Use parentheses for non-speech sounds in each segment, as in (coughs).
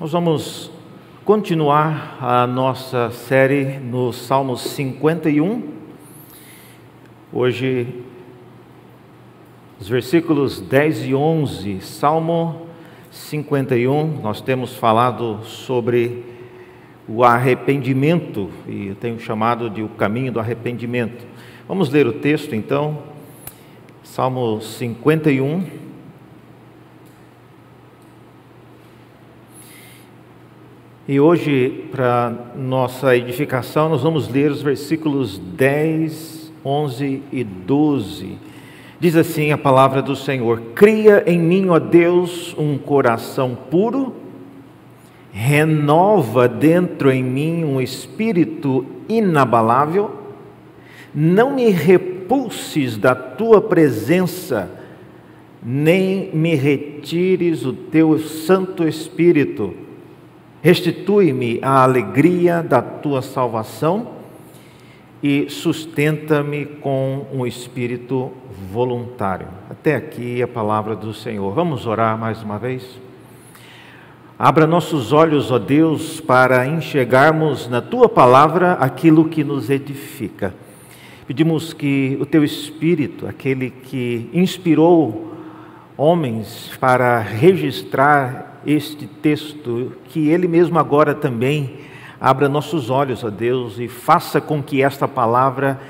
Nós vamos continuar a nossa série no Salmo 51. Hoje, os versículos 10 e 11, Salmo 51, nós temos falado sobre o arrependimento, e eu tenho chamado de o caminho do arrependimento. Vamos ler o texto então, Salmo 51. E hoje, para nossa edificação, nós vamos ler os versículos 10, 11 e 12. Diz assim a palavra do Senhor: Cria em mim, ó Deus, um coração puro, renova dentro em mim um espírito inabalável, não me repulses da tua presença, nem me retires o teu Santo Espírito Restitui-me a alegria da tua salvação e sustenta-me com um espírito voluntário. Até aqui a palavra do Senhor. Vamos orar mais uma vez? Abra nossos olhos, ó Deus, para enxergarmos na tua palavra aquilo que nos edifica. Pedimos que o teu espírito, aquele que inspirou homens para registrar este texto, que Ele mesmo agora também abra nossos olhos a Deus e faça com que esta palavra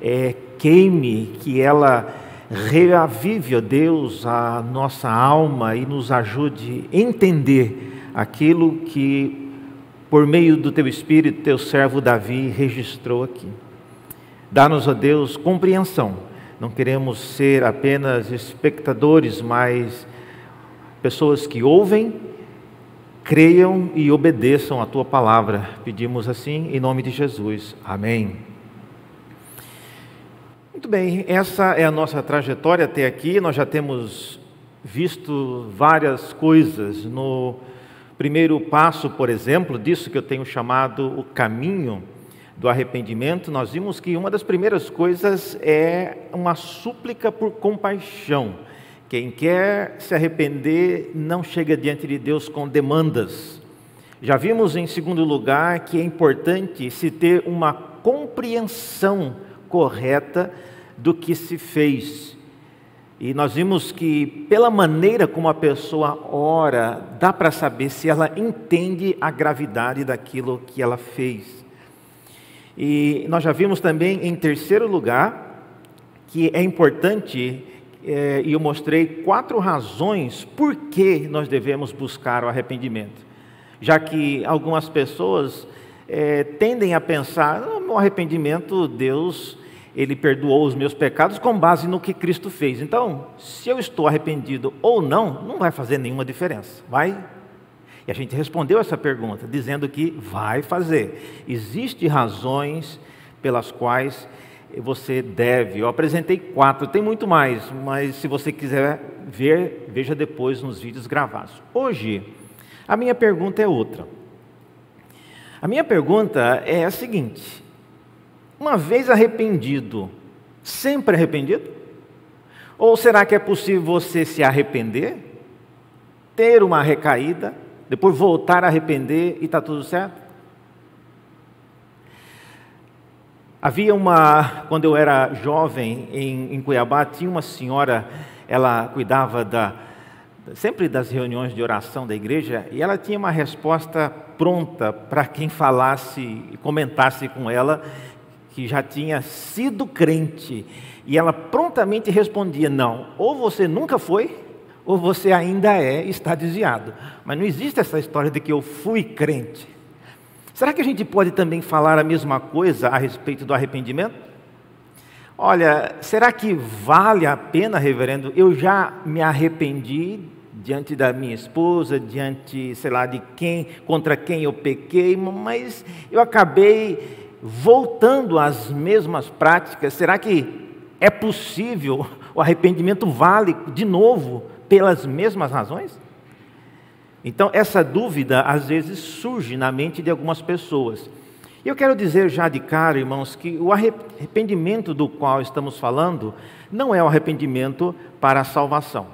é, queime, que ela reavive, ó Deus, a nossa alma e nos ajude a entender aquilo que, por meio do Teu Espírito, Teu servo Davi registrou aqui. Dá-nos, ó Deus, compreensão. Não queremos ser apenas espectadores, mas pessoas que ouvem, creiam e obedeçam a tua palavra. Pedimos assim em nome de Jesus. Amém. Muito bem, essa é a nossa trajetória até aqui. Nós já temos visto várias coisas. No primeiro passo, por exemplo, disso que eu tenho chamado o caminho do arrependimento, nós vimos que uma das primeiras coisas é uma súplica por compaixão. Quem quer se arrepender não chega diante de Deus com demandas. Já vimos em segundo lugar que é importante se ter uma compreensão correta do que se fez. E nós vimos que, pela maneira como a pessoa ora, dá para saber se ela entende a gravidade daquilo que ela fez. E nós já vimos também, em terceiro lugar, que é importante é, e eu mostrei quatro razões por que nós devemos buscar o arrependimento. Já que algumas pessoas é, tendem a pensar, no arrependimento, Deus ele perdoou os meus pecados com base no que Cristo fez. Então, se eu estou arrependido ou não, não vai fazer nenhuma diferença. Vai? E a gente respondeu essa pergunta dizendo que vai fazer. Existem razões pelas quais você deve. Eu apresentei quatro, tem muito mais, mas se você quiser ver, veja depois nos vídeos gravados. Hoje, a minha pergunta é outra. A minha pergunta é a seguinte: uma vez arrependido, sempre arrependido? Ou será que é possível você se arrepender, ter uma recaída, depois voltar a arrepender e está tudo certo? Havia uma, quando eu era jovem em, em Cuiabá, tinha uma senhora, ela cuidava da, sempre das reuniões de oração da igreja, e ela tinha uma resposta pronta para quem falasse e comentasse com ela que já tinha sido crente. E ela prontamente respondia: Não, ou você nunca foi, ou você ainda é, está desviado. Mas não existe essa história de que eu fui crente. Será que a gente pode também falar a mesma coisa a respeito do arrependimento? Olha, será que vale a pena, reverendo? Eu já me arrependi diante da minha esposa, diante, sei lá, de quem, contra quem eu pequei, mas eu acabei voltando às mesmas práticas. Será que é possível? (laughs) O arrependimento vale de novo pelas mesmas razões? Então, essa dúvida às vezes surge na mente de algumas pessoas. E eu quero dizer já de cara, irmãos, que o arrependimento do qual estamos falando não é o arrependimento para a salvação.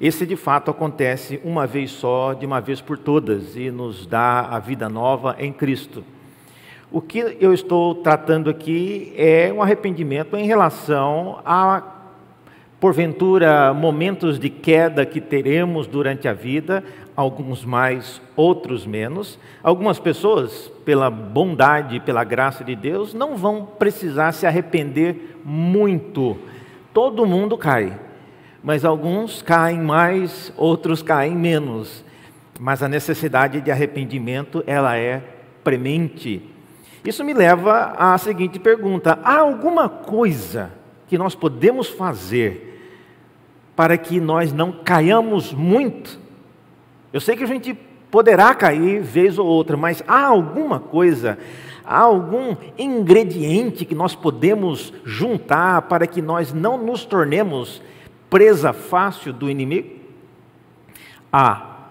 esse de fato acontece uma vez só, de uma vez por todas, e nos dá a vida nova em Cristo. O que eu estou tratando aqui é um arrependimento em relação a, porventura, momentos de queda que teremos durante a vida, alguns mais, outros menos. Algumas pessoas, pela bondade pela graça de Deus, não vão precisar se arrepender muito. Todo mundo cai, mas alguns caem mais, outros caem menos. Mas a necessidade de arrependimento, ela é premente. Isso me leva à seguinte pergunta: há alguma coisa que nós podemos fazer para que nós não caiamos muito? Eu sei que a gente poderá cair vez ou outra, mas há alguma coisa, há algum ingrediente que nós podemos juntar para que nós não nos tornemos presa fácil do inimigo? Há,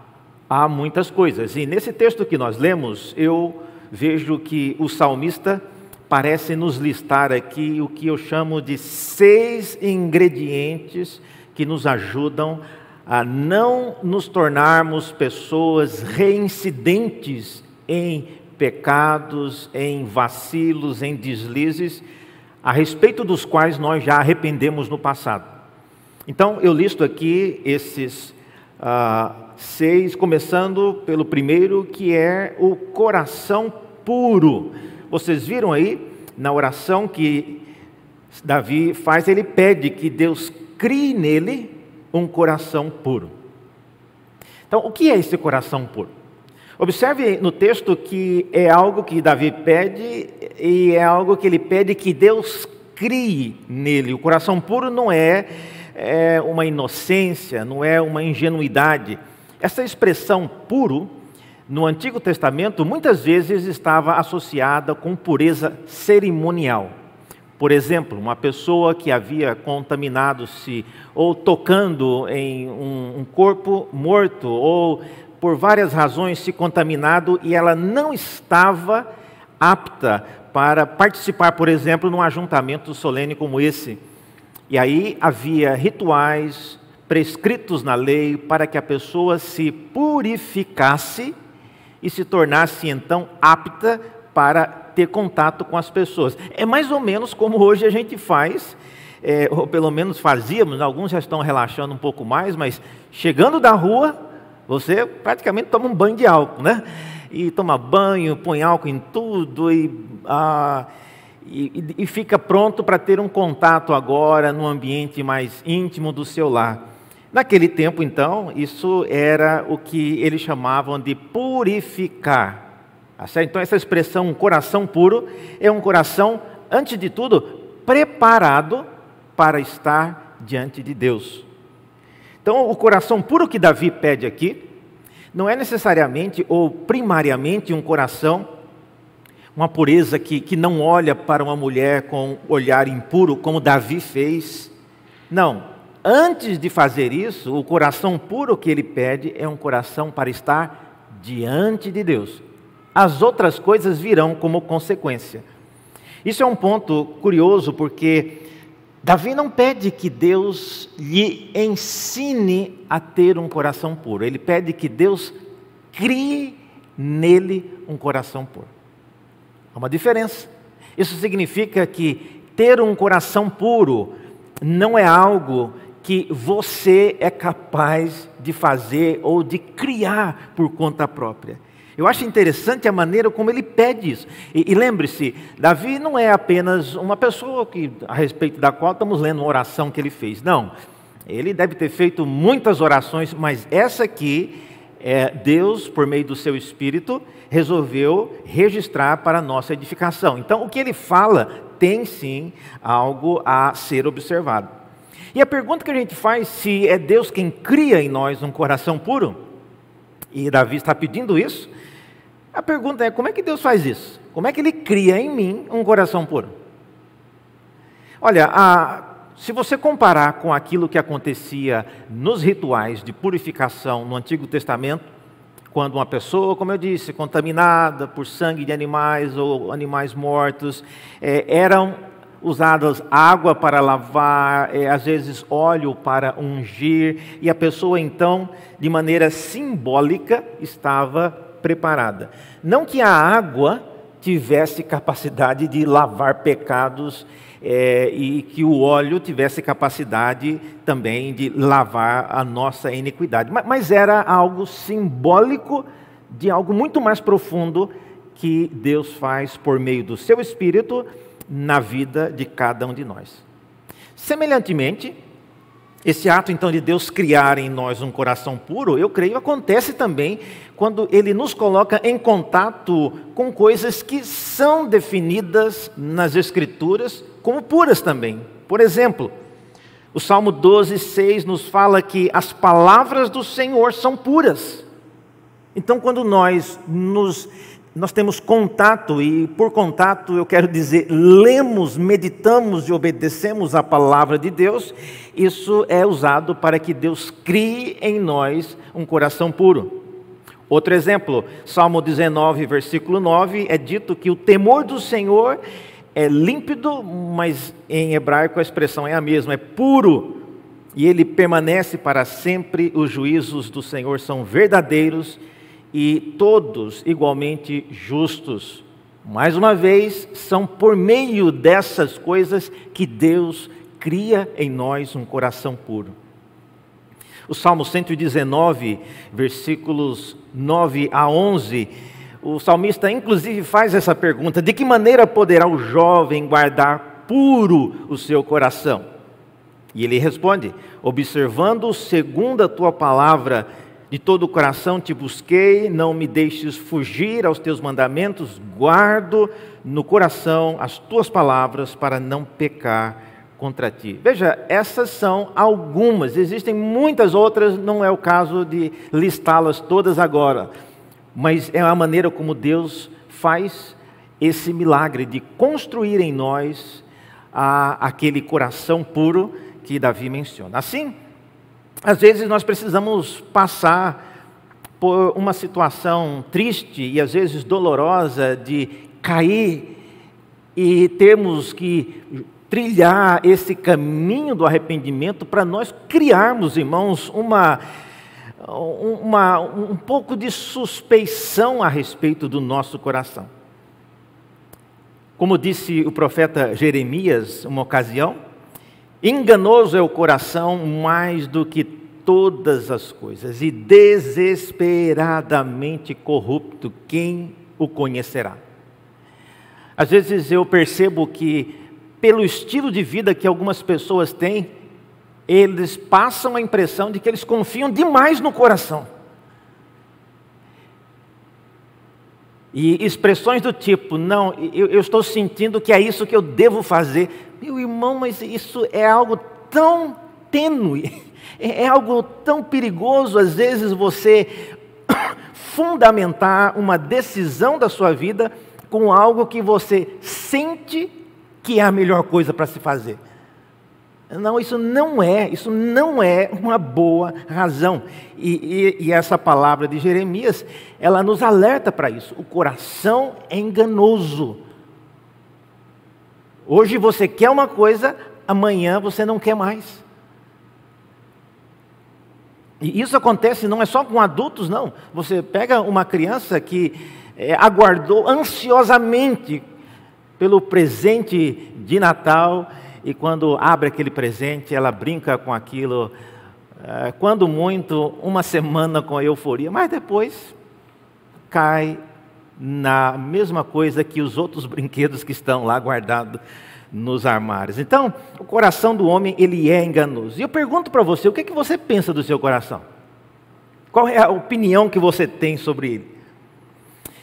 há muitas coisas. E nesse texto que nós lemos, eu vejo que o salmista parece nos listar aqui o que eu chamo de seis ingredientes que nos ajudam a não nos tornarmos pessoas reincidentes em pecados, em vacilos, em deslizes, a respeito dos quais nós já arrependemos no passado. Então, eu listo aqui esses ah, seis, começando pelo primeiro, que é o coração puro. Vocês viram aí, na oração que Davi faz, ele pede que Deus crie nele um coração puro. Então, o que é esse coração puro? Observe no texto que é algo que Davi pede e é algo que ele pede que Deus crie nele. O coração puro não é, é uma inocência, não é uma ingenuidade. Essa expressão puro, no Antigo Testamento, muitas vezes estava associada com pureza cerimonial. Por exemplo, uma pessoa que havia contaminado-se ou tocando em um, um corpo morto ou por várias razões se contaminado e ela não estava apta para participar, por exemplo, num ajuntamento solene como esse. E aí havia rituais prescritos na lei para que a pessoa se purificasse e se tornasse então apta para ter contato com as pessoas. É mais ou menos como hoje a gente faz, é, ou pelo menos fazíamos, alguns já estão relaxando um pouco mais, mas chegando da rua, você praticamente toma um banho de álcool, né? E toma banho, põe álcool em tudo e, ah, e, e fica pronto para ter um contato agora no ambiente mais íntimo do seu lar. Naquele tempo, então, isso era o que eles chamavam de purificar. Tá então, essa expressão, um coração puro, é um coração, antes de tudo, preparado para estar diante de Deus. Então, o coração puro que Davi pede aqui, não é necessariamente ou primariamente um coração, uma pureza que, que não olha para uma mulher com olhar impuro, como Davi fez. Não. Antes de fazer isso, o coração puro que ele pede é um coração para estar diante de Deus as outras coisas virão como consequência. Isso é um ponto curioso porque Davi não pede que Deus lhe ensine a ter um coração puro, ele pede que Deus crie nele um coração puro. Há uma diferença. Isso significa que ter um coração puro não é algo que você é capaz de fazer ou de criar por conta própria. Eu acho interessante a maneira como ele pede isso. E, e lembre-se, Davi não é apenas uma pessoa que, a respeito da qual estamos lendo uma oração que ele fez. Não. Ele deve ter feito muitas orações, mas essa aqui, é, Deus, por meio do seu Espírito, resolveu registrar para a nossa edificação. Então, o que ele fala tem sim algo a ser observado. E a pergunta que a gente faz, se é Deus quem cria em nós um coração puro, e Davi está pedindo isso, a pergunta é: como é que Deus faz isso? Como é que Ele cria em mim um coração puro? Olha, a, se você comparar com aquilo que acontecia nos rituais de purificação no Antigo Testamento, quando uma pessoa, como eu disse, contaminada por sangue de animais ou animais mortos, é, era usadas água para lavar, é, às vezes óleo para ungir, e a pessoa então, de maneira simbólica, estava preparada. Não que a água tivesse capacidade de lavar pecados é, e que o óleo tivesse capacidade também de lavar a nossa iniquidade, mas, mas era algo simbólico de algo muito mais profundo que Deus faz por meio do seu Espírito na vida de cada um de nós. Semelhantemente, esse ato então de Deus criar em nós um coração puro, eu creio, acontece também quando Ele nos coloca em contato com coisas que são definidas nas Escrituras como puras também. Por exemplo, o Salmo 12, 6 nos fala que as palavras do Senhor são puras. Então, quando nós nos nós temos contato, e por contato eu quero dizer, lemos, meditamos e obedecemos a palavra de Deus, isso é usado para que Deus crie em nós um coração puro. Outro exemplo, Salmo 19, versículo 9, é dito que o temor do Senhor é límpido, mas em hebraico a expressão é a mesma, é puro, e ele permanece para sempre, os juízos do Senhor são verdadeiros e todos igualmente justos. Mais uma vez, são por meio dessas coisas que Deus cria em nós um coração puro. O Salmo 119, versículos 9 a 11, o salmista inclusive faz essa pergunta: de que maneira poderá o jovem guardar puro o seu coração? E ele responde: observando segundo a tua palavra de todo o coração te busquei, não me deixes fugir aos teus mandamentos, guardo no coração as tuas palavras para não pecar contra ti. Veja, essas são algumas, existem muitas outras, não é o caso de listá-las todas agora, mas é a maneira como Deus faz esse milagre de construir em nós a, aquele coração puro que Davi menciona. Assim, às vezes nós precisamos passar por uma situação triste e às vezes dolorosa de cair e termos que trilhar esse caminho do arrependimento para nós criarmos, irmãos, uma, uma, um pouco de suspeição a respeito do nosso coração. Como disse o profeta Jeremias, uma ocasião, Enganoso é o coração mais do que todas as coisas, e desesperadamente corrupto, quem o conhecerá? Às vezes eu percebo que, pelo estilo de vida que algumas pessoas têm, eles passam a impressão de que eles confiam demais no coração. E expressões do tipo, não, eu, eu, estou sentindo que é isso que eu devo fazer. Meu irmão, mas isso é algo tão tênue, (laughs) é, é algo tão perigoso, às vezes, você (coughs) fundamentar uma decisão da sua vida com algo que você sente que é a melhor coisa para se fazer. Não, isso não é, isso não é uma boa razão. E, e, e essa palavra de Jeremias, ela nos alerta para isso. O coração é enganoso. Hoje você quer uma coisa, amanhã você não quer mais. E isso acontece não é só com adultos, não. Você pega uma criança que é, aguardou ansiosamente pelo presente de Natal e quando abre aquele presente, ela brinca com aquilo, eh, quando muito, uma (laughs) semana com euforia, mas depois cai na mesma coisa que os outros brinquedos que estão lá guardados nos armários. Então, o coração do homem, ele é enganoso. E eu pergunto para você, o que, é que você pensa do seu coração? Qual é a opinião que você tem sobre ele?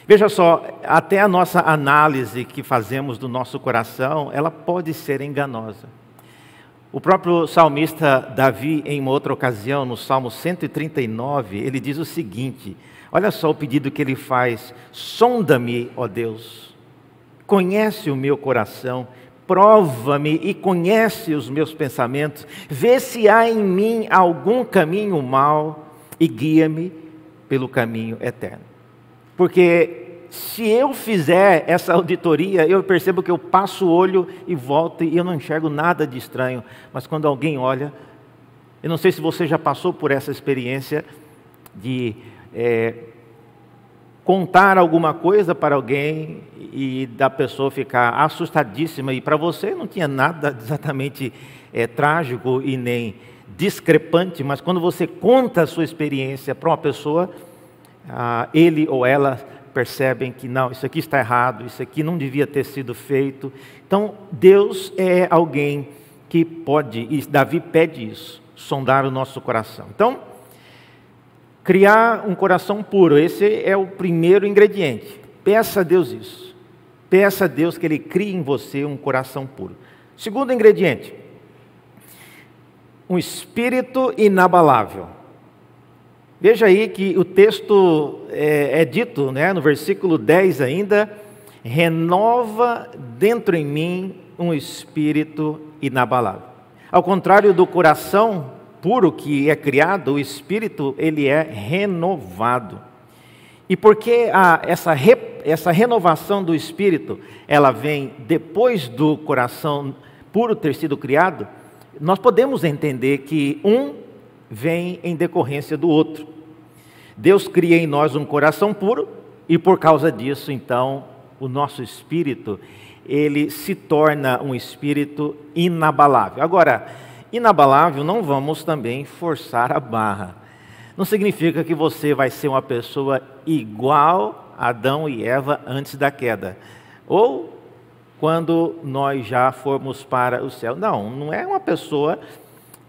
Veja só, até a nossa análise que fazemos do nosso coração, ela pode ser enganosa. O próprio salmista Davi, em uma outra ocasião, no Salmo 139, ele diz o seguinte: olha só o pedido que ele faz: sonda-me, ó Deus, conhece o meu coração, prova-me e conhece os meus pensamentos, vê se há em mim algum caminho mau e guia-me pelo caminho eterno. Porque se eu fizer essa auditoria, eu percebo que eu passo o olho e volto e eu não enxergo nada de estranho. Mas quando alguém olha, eu não sei se você já passou por essa experiência de é, contar alguma coisa para alguém e da pessoa ficar assustadíssima e para você não tinha nada (laughs) exatamente é, trágico e nem discrepante, mas quando você conta a sua experiência para uma pessoa, ah, ele ou ela percebem que não, isso aqui está errado, isso aqui não devia ter sido feito. Então, Deus é alguém que pode, e Davi pede isso, sondar o nosso coração. Então, criar um coração puro, esse é o primeiro ingrediente. Peça a Deus isso. Peça a Deus que Ele crie em você um coração puro. Segundo ingrediente, um espírito inabalável. Veja aí que o texto é, é, dito né, no versículo 10 ainda: renova dentro em mim um espírito inabalável. Ao contrário do coração puro que é criado, o espírito ele é renovado. E porque essa, re, essa renovação do espírito ela vem depois do coração puro ter sido criado, nós podemos entender que um vem em decorrência do outro. Deus cria em nós um coração puro e por causa disso, então, o nosso espírito, ele se torna um espírito inabalável. Agora, inabalável não vamos também forçar a barra. Não significa que você vai ser uma pessoa igual a Adão e Eva antes da queda. Ou quando nós já formos para o céu. Não, não é uma pessoa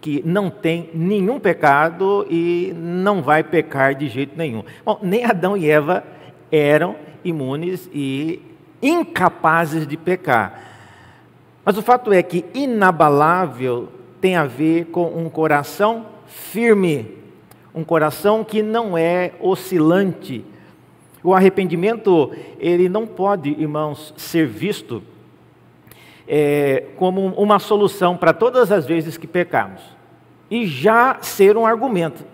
que não tem nenhum pecado e não vai pecar de jeito nenhum. Bom, nem Adão e Eva eram imunes e incapazes de pecar. Mas o fato é que inabalável tem a ver com um coração firme, um coração que não é oscilante. O arrependimento, ele não pode, irmãos, ser visto é, como uma solução para todas as vezes que pecamos. E já ser um argumento.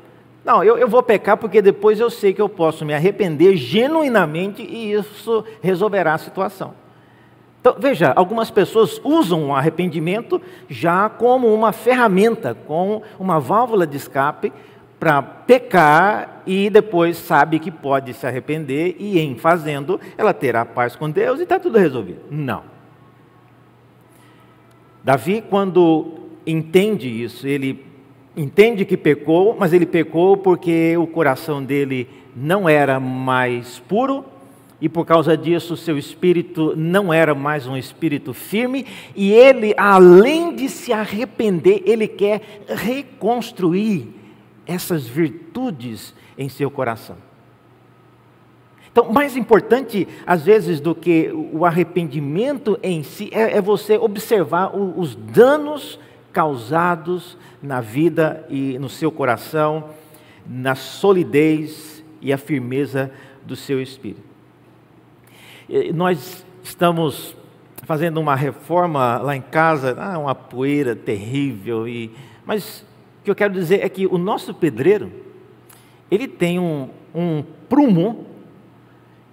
Não, eu, eu vou pecar porque depois eu sei que eu posso me arrepender genuinamente e isso resolverá a situação. Então, veja, algumas pessoas usam o arrependimento já como uma ferramenta, como uma válvula de escape para pecar e depois sabe que pode se arrepender e em fazendo ela terá paz com Deus e está tudo resolvido. Não. Davi, quando entende isso, ele entende que pecou, mas ele pecou porque o coração dele não era mais puro e por causa disso seu espírito não era mais um espírito firme e ele, além de se arrepender, ele quer reconstruir essas virtudes em seu coração. Então, mais importante, às vezes, do que o arrependimento em si, é, é você observar o, os danos causados na vida e no seu coração, na solidez e a firmeza do seu espírito. Nós estamos fazendo uma reforma lá em casa, ah, uma poeira terrível, e, mas o que eu quero dizer é que o nosso pedreiro, ele tem um, um prumo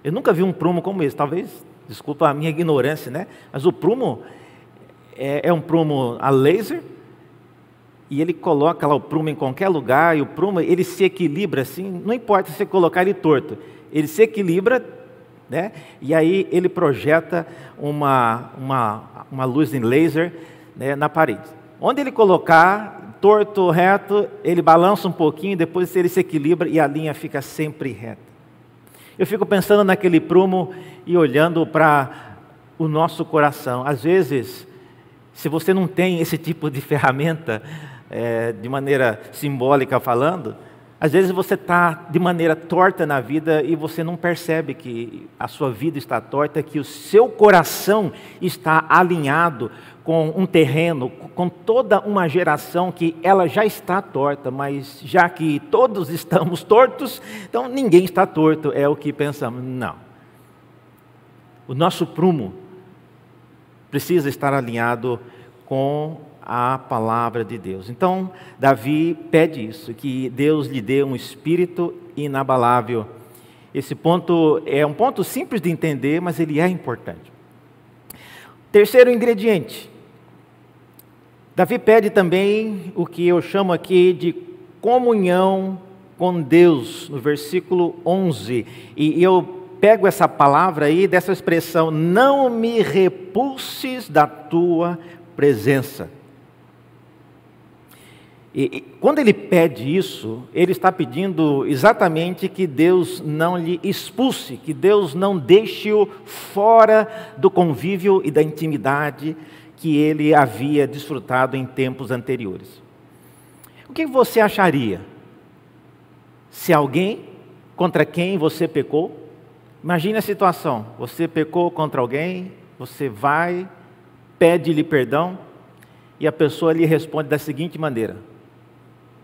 eu nunca vi um prumo como esse, talvez, desculpa a minha ignorância, né? Mas o prumo é, é um prumo a laser e ele coloca lá o prumo em qualquer lugar e o prumo ele se equilibra assim, não importa se você colocar ele torto, ele se equilibra, né? E aí ele projeta uma, uma, uma luz em laser né, na parede. Onde ele colocar torto, reto, ele balança um pouquinho, depois ele se equilibra e a linha fica sempre reta. Eu fico pensando naquele prumo e olhando para o nosso coração. Às vezes, se você não tem esse tipo de ferramenta, é, de maneira simbólica falando, às vezes você está de maneira torta na vida e você não percebe que a sua vida está torta, que o seu coração está alinhado com um terreno, com toda uma geração que ela já está torta, mas já que todos (laughs) estamos tortos, então ninguém está torto, é o que pensamos. Não. O nosso prumo precisa estar alinhado com a palavra de Deus. Então, Davi pede isso, que Deus lhe dê um espírito inabalável. Esse ponto é um ponto simples de entender, mas ele é importante. Terceiro ingrediente. Davi pede também o que eu chamo aqui de comunhão com Deus, no versículo 11. E eu pego essa palavra aí, dessa expressão, não me repulses da tua presença. E, e, quando ele pede isso, ele está pedindo exatamente que Deus não lhe expulse, que Deus não deixe-o fora do convívio e da intimidade que ele havia desfrutado em tempos anteriores. O que você acharia se alguém contra quem você pecou? Imagine a situação: você pecou contra alguém, você vai, pede-lhe perdão, e a pessoa lhe responde da seguinte maneira: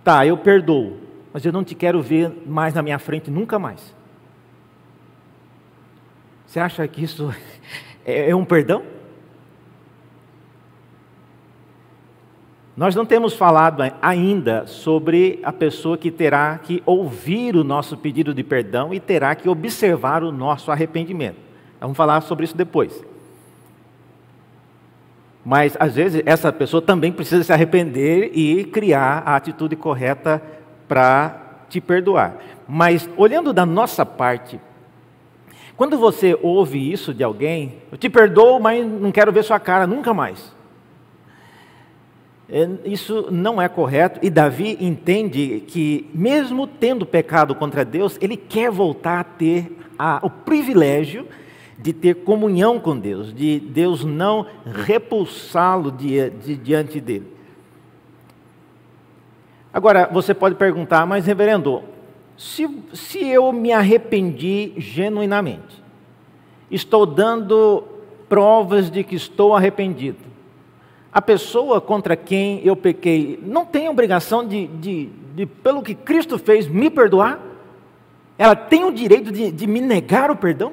Tá, eu perdoo, mas eu não te quero ver mais na minha frente nunca mais. Você acha que isso (laughs) é, é um perdão? Nós não temos falado ainda sobre a pessoa que terá que ouvir o nosso pedido de perdão e terá que observar o nosso arrependimento. Vamos falar sobre isso depois. Mas às vezes essa pessoa também precisa se arrepender e criar a atitude correta para te perdoar. Mas olhando da nossa parte, quando você ouve isso de alguém, eu te perdoo, mas não quero ver sua cara nunca mais. É, isso não é correto e Davi entende que, mesmo tendo pecado contra Deus, ele quer voltar a ter a, o privilégio de ter comunhão com Deus, de Deus não repulsá-lo de, de, diante dele. Agora, você pode perguntar, mas reverendo, se, se eu me arrependi genuinamente, estou dando provas de que estou arrependido, a pessoa contra quem eu pequei não tem obrigação de, de, de pelo que Cristo fez, me perdoar? Ela tem o direito de, de me negar o perdão?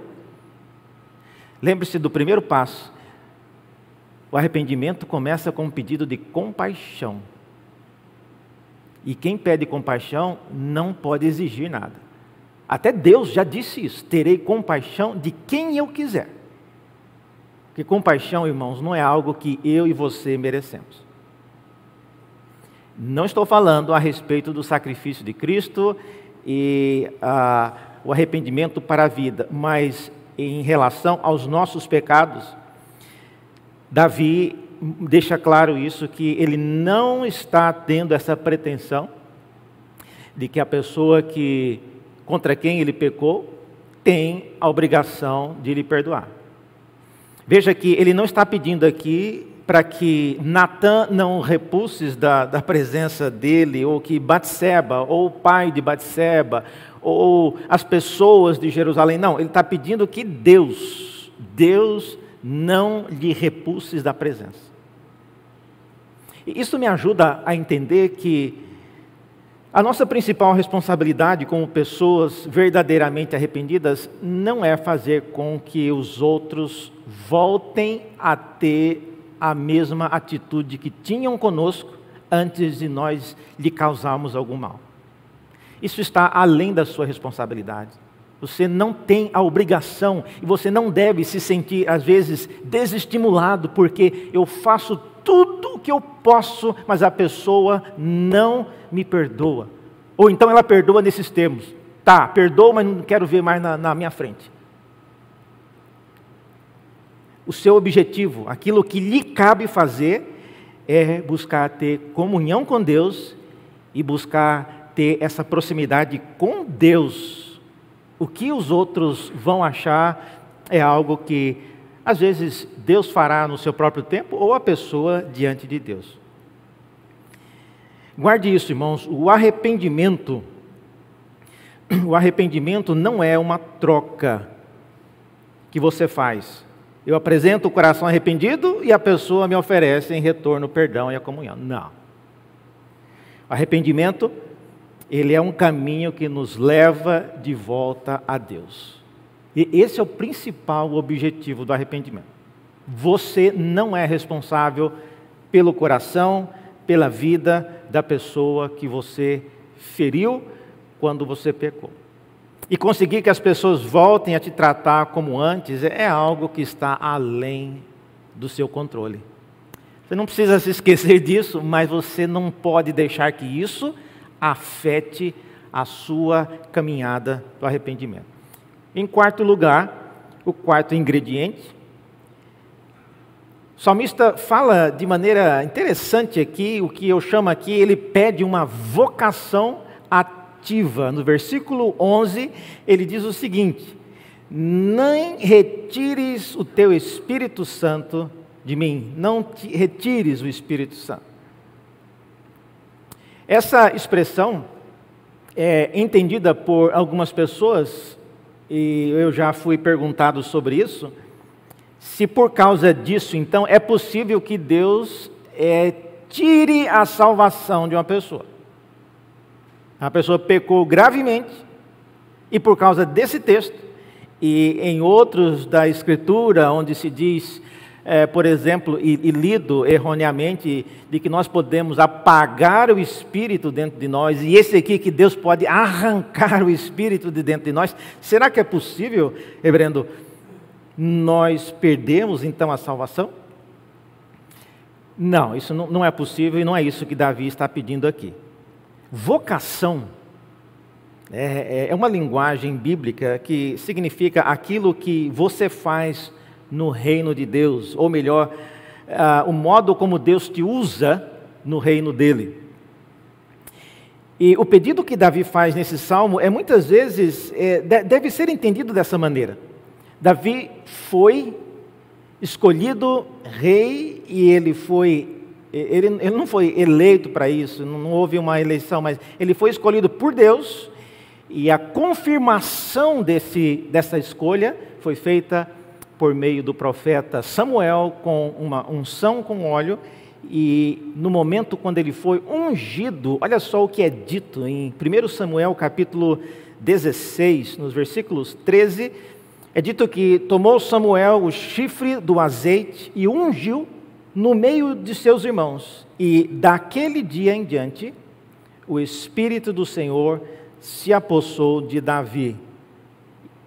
Lembre-se do primeiro passo. O arrependimento começa com um pedido de compaixão. E quem pede compaixão não pode exigir nada. Até Deus já disse isso: terei compaixão de quem eu quiser. Porque compaixão, irmãos, não é algo que eu e você merecemos. Não estou falando a respeito do sacrifício de Cristo e ah, o arrependimento para a vida, mas em relação aos nossos pecados, Davi deixa claro isso, que ele não está tendo essa pretensão de que a pessoa que contra quem ele pecou tem a obrigação de lhe perdoar. Veja que ele não está pedindo aqui para que Natan não repulses da, da presença dele, ou que Batseba, ou o pai de Batseba, ou as pessoas de Jerusalém. Não, ele está pedindo que Deus, Deus não lhe repulses da presença. E isso me ajuda a entender que a nossa principal responsabilidade como pessoas verdadeiramente arrependidas não é fazer com que os outros voltem a ter a mesma atitude que tinham conosco antes de nós lhe causarmos algum mal. Isso está além da sua responsabilidade. Você não tem a obrigação e você não deve se sentir, às vezes, desestimulado, porque eu faço tudo o que eu posso, mas a pessoa não me perdoa. Ou então ela perdoa nesses termos: tá, perdoa, mas não quero ver mais na, na minha frente. O seu objetivo, aquilo que lhe cabe fazer, é buscar ter comunhão com Deus e buscar ter essa proximidade com Deus, o que os outros vão achar é algo que, às vezes, Deus fará no seu próprio tempo ou a pessoa diante de Deus. Guarde isso, irmãos, o arrependimento, (clears throat) o arrependimento não é uma troca que você faz. Eu apresento o coração arrependido e a pessoa me oferece em retorno o perdão e a comunhão. Não. O arrependimento ele é um caminho que nos leva de volta a Deus. E esse é o principal objetivo do arrependimento. Você não é responsável pelo coração, pela vida da pessoa que você feriu quando você pecou. e conseguir que as pessoas voltem a te tratar como antes é algo que está além do seu controle. Você não precisa se esquecer (laughs) disso, mas você não pode deixar que isso afete a sua caminhada do arrependimento. Em quarto lugar, o quarto ingrediente. O salmista fala de maneira interessante aqui, o que eu chamo aqui, ele pede uma vocação ativa. No versículo 11, ele diz o seguinte: Nem retires o teu Espírito Santo de mim, não te retires o Espírito Santo. Essa expressão é entendida por algumas pessoas, e eu já fui perguntado sobre isso, se por causa disso, então, é possível que Deus é, tire a salvação de uma pessoa. A pessoa pecou gravemente, e por causa desse texto, e em outros da Escritura, onde se diz é, por exemplo, e, e, lido erroneamente, de que nós podemos apagar o espírito dentro de nós, e esse aqui que Deus pode arrancar o espírito de dentro de nós, será que é possível, reverendo, nós perdemos então a salvação? Não, isso não, não é possível e não é isso que Davi está pedindo aqui. Vocação é, é, é uma linguagem bíblica que significa aquilo que você faz no reino de Deus, ou melhor, uh, o modo como Deus te usa no reino dele. E o pedido que Davi faz nesse salmo é muitas vezes, é, deve ser entendido dessa maneira. Davi foi escolhido rei e ele foi ele, ele, não foi eleito para isso, não houve uma eleição, mas ele foi escolhido por Deus e a confirmação desse, dessa escolha foi feita por meio do profeta Samuel com uma unção com óleo e no momento quando ele foi ungido, olha só o que é dito em 1 Samuel capítulo 16, nos versículos 13, é dito que tomou Samuel o chifre do azeite e ungiu no meio de seus irmãos. E daquele dia em diante, o Espírito do Senhor se apossou de Davi.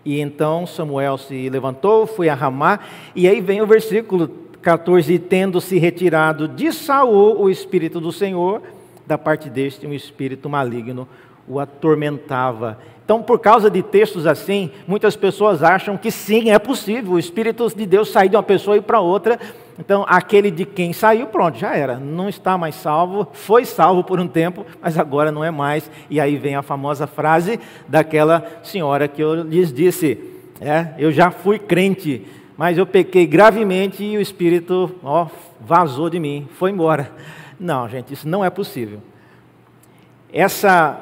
E então Samuel se levantou, foi a Ramá, e aí vem o versículo 14: e tendo se retirado de Saul o espírito do Senhor, da parte deste um espírito maligno o atormentava. Então, por causa de textos assim, muitas pessoas acham que sim, é possível o Espírito de Deus sair de uma pessoa e para outra. Então, aquele de quem saiu, pronto, já era. Não está mais salvo, foi salvo por um tempo, mas agora não é mais. E aí vem a famosa frase daquela senhora que eu lhes disse: é, Eu já fui crente, mas eu pequei gravemente e o Espírito ó, vazou de mim, foi embora. Não, gente, isso não é possível. Essa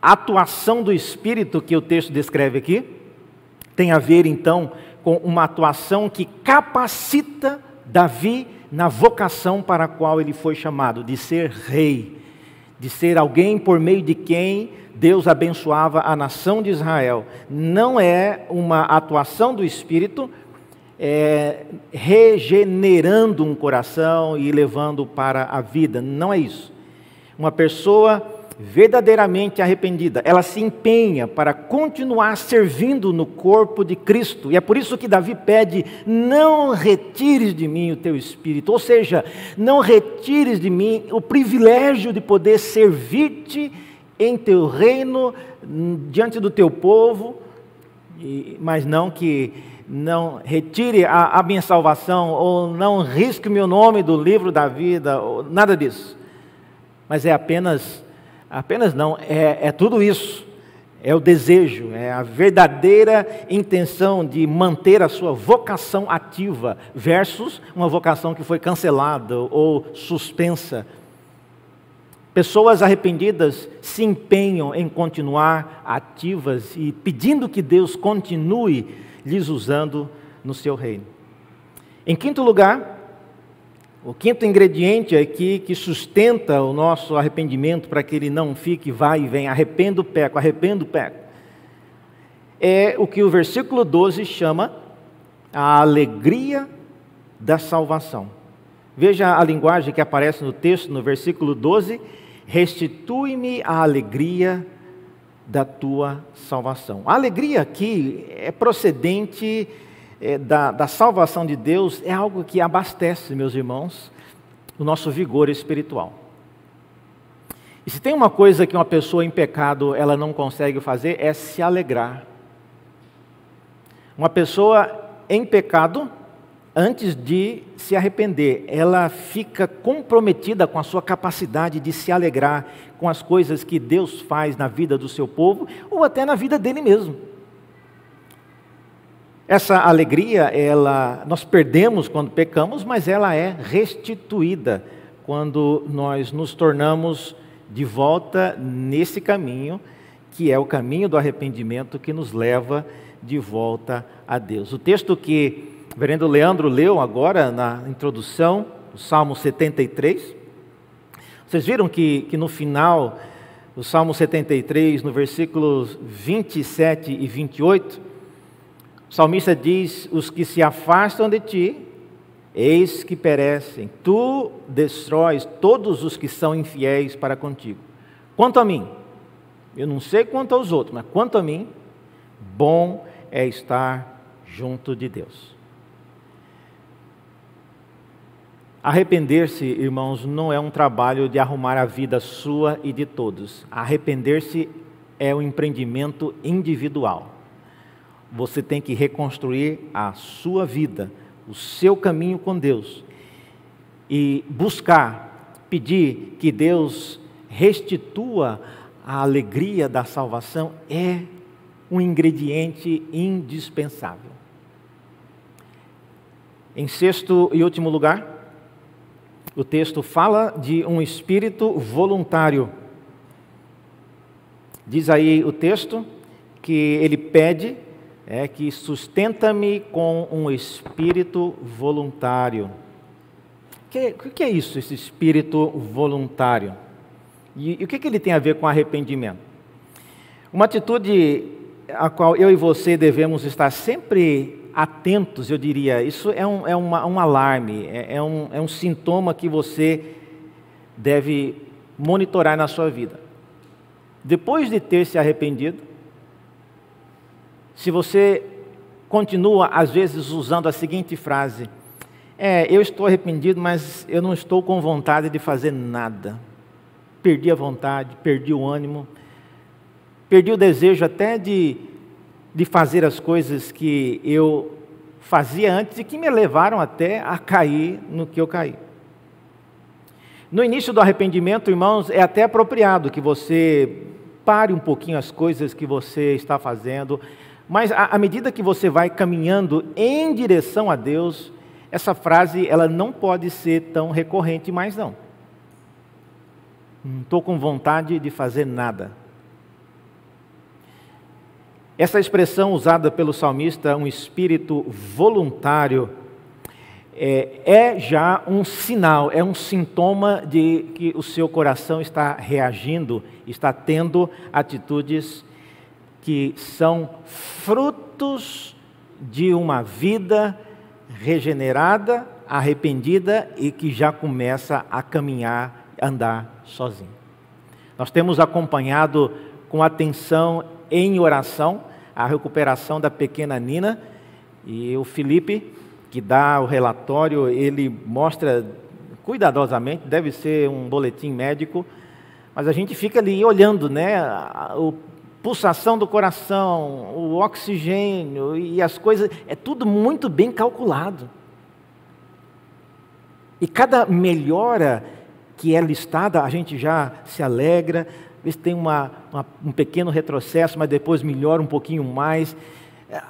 atuação do Espírito que o texto descreve aqui tem a ver então com uma atuação que capacita Davi na vocação para a qual ele foi chamado, de ser rei, de ser alguém por meio de quem Deus abençoava a nação de Israel. Não é uma atuação do Espírito é, regenerando um coração e levando para a vida, não é isso. Uma pessoa verdadeiramente arrependida, ela se empenha para continuar servindo no corpo de Cristo. E é por isso que Davi pede: não retires de mim o teu espírito, ou seja, não retires de mim o privilégio de poder servir-te em teu reino, diante do teu povo, mas não que não retire a, a minha salvação, ou não risque o meu nome do livro da vida, ou nada disso. Mas é apenas Apenas não, é, é tudo isso. É o desejo, é a verdadeira intenção de manter a sua vocação ativa, versus uma vocação que foi cancelada ou suspensa. Pessoas arrependidas se empenham em continuar ativas e pedindo que Deus continue lhes usando no seu reino. Em quinto lugar, o quinto ingrediente aqui que sustenta o nosso arrependimento para que ele não fique vai e vem, arrependo, peco, arrependo, peco, é o que o versículo 12 chama a alegria da salvação. Veja a linguagem que aparece no texto, no versículo 12: restitui-me a alegria da tua salvação. A alegria aqui é procedente é, da, da salvação de Deus, é algo que abastece, meus irmãos, o nosso vigor espiritual. E se tem uma coisa que uma pessoa em pecado ela não consegue fazer é se alegrar. Uma pessoa em pecado, antes de se arrepender, ela fica comprometida com a sua capacidade de se alegrar com as coisas que Deus faz na vida do seu povo ou até na vida dele mesmo. Essa alegria, ela nós perdemos quando pecamos, mas ela é restituída quando nós nos tornamos de volta nesse caminho, que é o caminho do arrependimento que nos leva de volta a Deus. O texto que o reverendo Leandro leu agora na introdução, o Salmo 73, vocês viram que, que no final, o Salmo 73, no versículos 27 e 28, o salmista diz: Os que se afastam de ti, eis que perecem, tu destróis todos os que são infiéis para contigo. Quanto a mim, eu não sei quanto aos outros, mas quanto a mim, bom é estar junto de Deus. Arrepender-se, irmãos, não é um trabalho de arrumar a vida sua e de todos. Arrepender-se é um empreendimento individual. Você tem que reconstruir a sua vida, o seu caminho com Deus e buscar, pedir que Deus restitua a alegria da salvação é um ingrediente indispensável. Em sexto e último lugar, o texto fala de um espírito voluntário. Diz aí o texto que ele pede é que sustenta-me com um espírito voluntário. O que, é isso, esse espírito voluntário? E, o que, que ele tem a ver com arrependimento? Uma atitude a qual eu e você devemos estar sempre atentos, eu diria. Isso é um, é uma, um alarme, é, é, um, é um sintoma que você deve monitorar na sua vida. Depois de ter se arrependido, se você continua, às vezes, usando a seguinte frase: É, eu estou arrependido, mas eu não estou com vontade de fazer nada. Perdi a vontade, perdi o ânimo, perdi o desejo até de de fazer as coisas que eu fazia antes e que me levaram até a cair no que eu caí. No início do arrependimento, irmãos, é até apropriado que você pare um pouquinho as coisas que você está fazendo, mas à medida que você vai caminhando em direção a Deus, essa frase ela não pode ser tão recorrente mais não. Não estou com vontade de fazer nada. Essa expressão usada pelo salmista, um espírito voluntário, é, é, já um sinal, é um sintoma de que o seu coração está reagindo, está tendo atitudes que são frutos de uma vida regenerada, arrependida e que já começa a caminhar, andar sozinho. Nós temos acompanhado com atenção em oração a recuperação da pequena Nina e o Felipe, que dá o relatório, ele mostra cuidadosamente, deve ser um boletim médico, mas a gente fica ali olhando, né, a, pulsação do coração, o oxigênio e as coisas, é tudo muito bem calculado. E cada melhora que é listada, a gente já se alegra, vê se tem uma, uma, um pequeno retrocesso, mas depois melhora um pouquinho mais.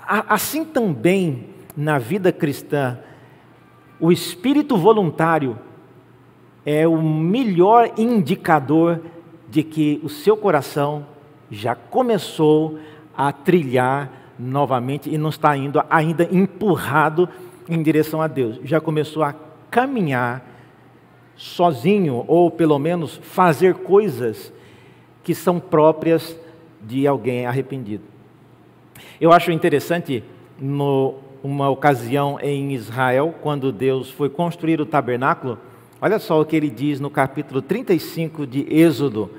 Assim também na vida cristã, o espírito voluntário é o melhor indicador de que o seu coração já começou a trilhar novamente e não está indo ainda empurrado em direção a Deus, já começou a caminhar sozinho ou pelo menos fazer coisas que são próprias de alguém arrependido. Eu acho interessante, numa ocasião em Israel, quando Deus foi construir o tabernáculo, olha só o que ele diz no capítulo 35 de Êxodo,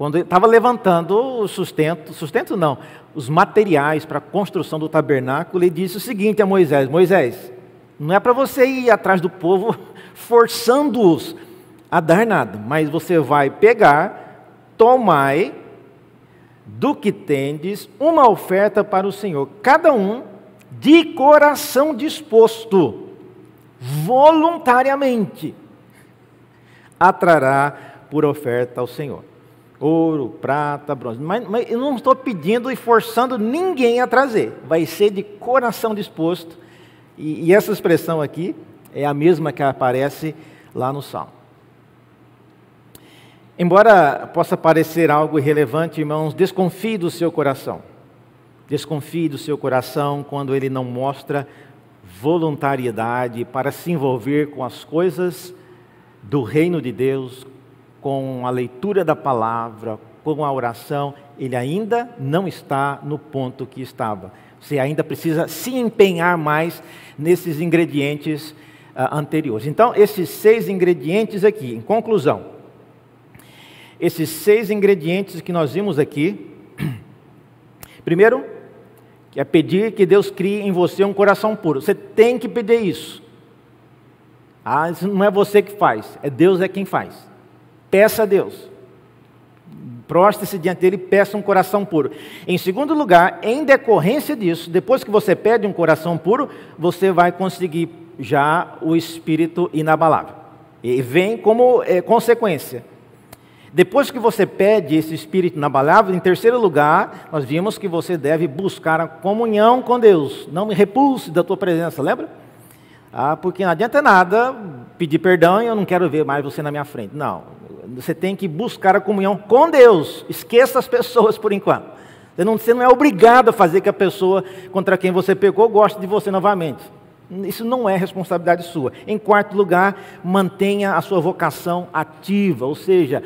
quando estava levantando o sustento, sustento não, os materiais para a construção do tabernáculo, ele disse o seguinte a Moisés: Moisés, não é para você ir atrás do povo (laughs) forçando-os a dar nada, mas você vai pegar, tomai do que tendes uma oferta para o Senhor, cada um de coração disposto, voluntariamente, atrará por oferta ao Senhor. Ouro, prata, bronze. Mas, mas eu não estou pedindo e forçando ninguém a trazer. Vai ser de coração disposto. E, e essa expressão aqui é a mesma que aparece lá no Salmo. Embora possa parecer algo irrelevante, irmãos, desconfie do seu coração. Desconfie do seu coração quando ele não mostra voluntariedade para se envolver com as coisas do reino de Deus, com a leitura da palavra, com a oração, ele ainda não está no ponto que estava. Você ainda precisa se empenhar mais nesses ingredientes uh, anteriores. Então, esses seis ingredientes aqui, em conclusão, esses seis ingredientes que nós vimos aqui. (clears throat) Primeiro, é pedir que Deus crie em você um coração puro. Você tem que pedir isso. Ah, isso não é você que faz, é Deus é quem faz. Peça a Deus. Prostre-se diante dele e peça um coração puro. Em segundo lugar, em decorrência disso, depois que você pede um coração puro, você vai conseguir já o espírito inabalável. E vem como é, consequência depois que você pede esse espírito inabalável, em terceiro lugar, nós vimos que você deve buscar a comunhão com Deus. Não me repulse da tua presença, lembra? Ah, porque não adianta nada pedir perdão e eu não quero ver mais você na minha frente. Não, você tem que buscar a comunhão com Deus. Esqueça as pessoas por enquanto. Você não, você não é obrigado a fazer que a pessoa contra quem você pecou goste de você novamente. Isso não é responsabilidade sua. Em quarto lugar, mantenha a sua vocação ativa, ou seja,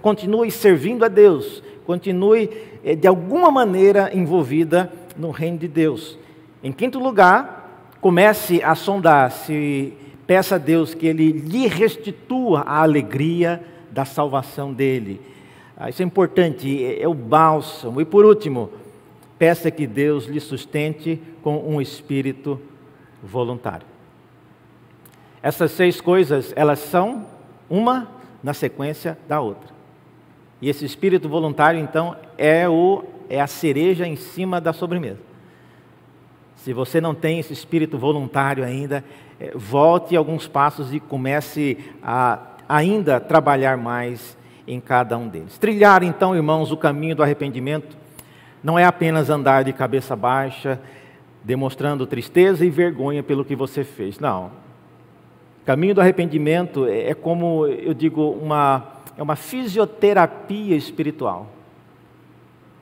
continue servindo a Deus, continue eh, de alguma maneira envolvida no reino de Deus. Em quinto lugar, comece a sondar se peça a Deus que Ele lhe restitua a alegria da salvação dele. Ah, isso é importante, é, é o bálsamo. E por último, peça que Deus lhe sustente com um espírito voluntário. Essas seis coisas, elas são uma na sequência da outra. E esse espírito voluntário, então, é, o, é a cereja em cima da sobremesa. Se você não tem esse espírito voluntário ainda, é, volte alguns passos e comece a ainda trabalhar mais em cada um deles. Trilhar, então, irmãos, o caminho do arrependimento não é apenas andar de cabeça baixa, demonstrando tristeza e vergonha pelo que você fez. Não. Caminho do arrependimento é, é como, eu digo, uma é uma fisioterapia espiritual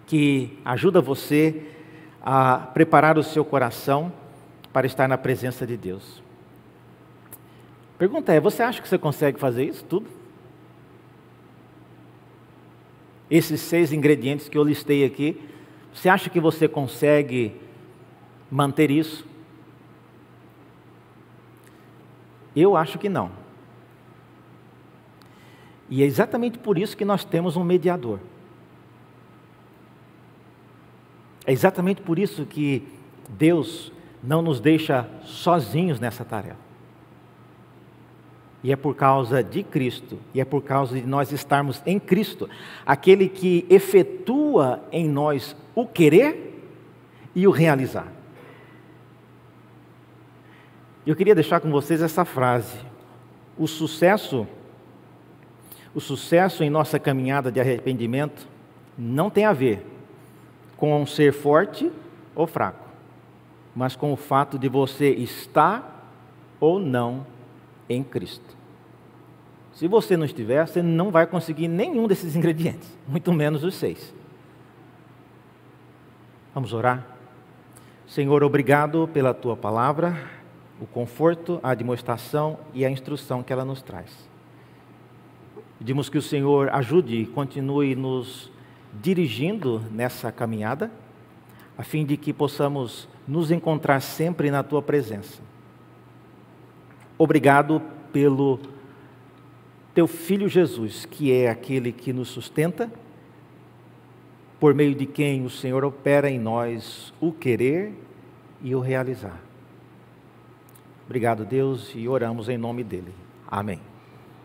que ajuda você a preparar o seu coração para estar na presença de Deus. Pergunta é: você acha que você consegue fazer isso tudo? Esses seis ingredientes que eu listei aqui, você acha que você consegue manter isso? Eu acho que não. E é exatamente por isso que nós temos um mediador. É exatamente por isso que Deus não nos deixa sozinhos nessa tarefa. E é por causa de Cristo, e é por causa de nós estarmos em Cristo, aquele que efetua em nós o querer e o realizar. Eu queria deixar com vocês essa frase: o sucesso o sucesso em nossa caminhada de arrependimento não tem a ver com ser forte ou fraco, mas com o fato de você estar ou não em Cristo. Se você não estiver, você não vai conseguir nenhum desses (laughs) ingredientes, muito menos os seis. Vamos orar? Senhor, obrigado pela tua palavra, o conforto, a demonstração e a instrução que ela nos traz. Pedimos que o Senhor ajude e continue nos dirigindo nessa caminhada, a fim de que possamos nos encontrar sempre na tua presença. Obrigado pelo teu filho Jesus, que é aquele que nos sustenta, por meio de quem o Senhor opera em nós o querer e o realizar. Obrigado, Deus, e oramos em nome dele. Amém.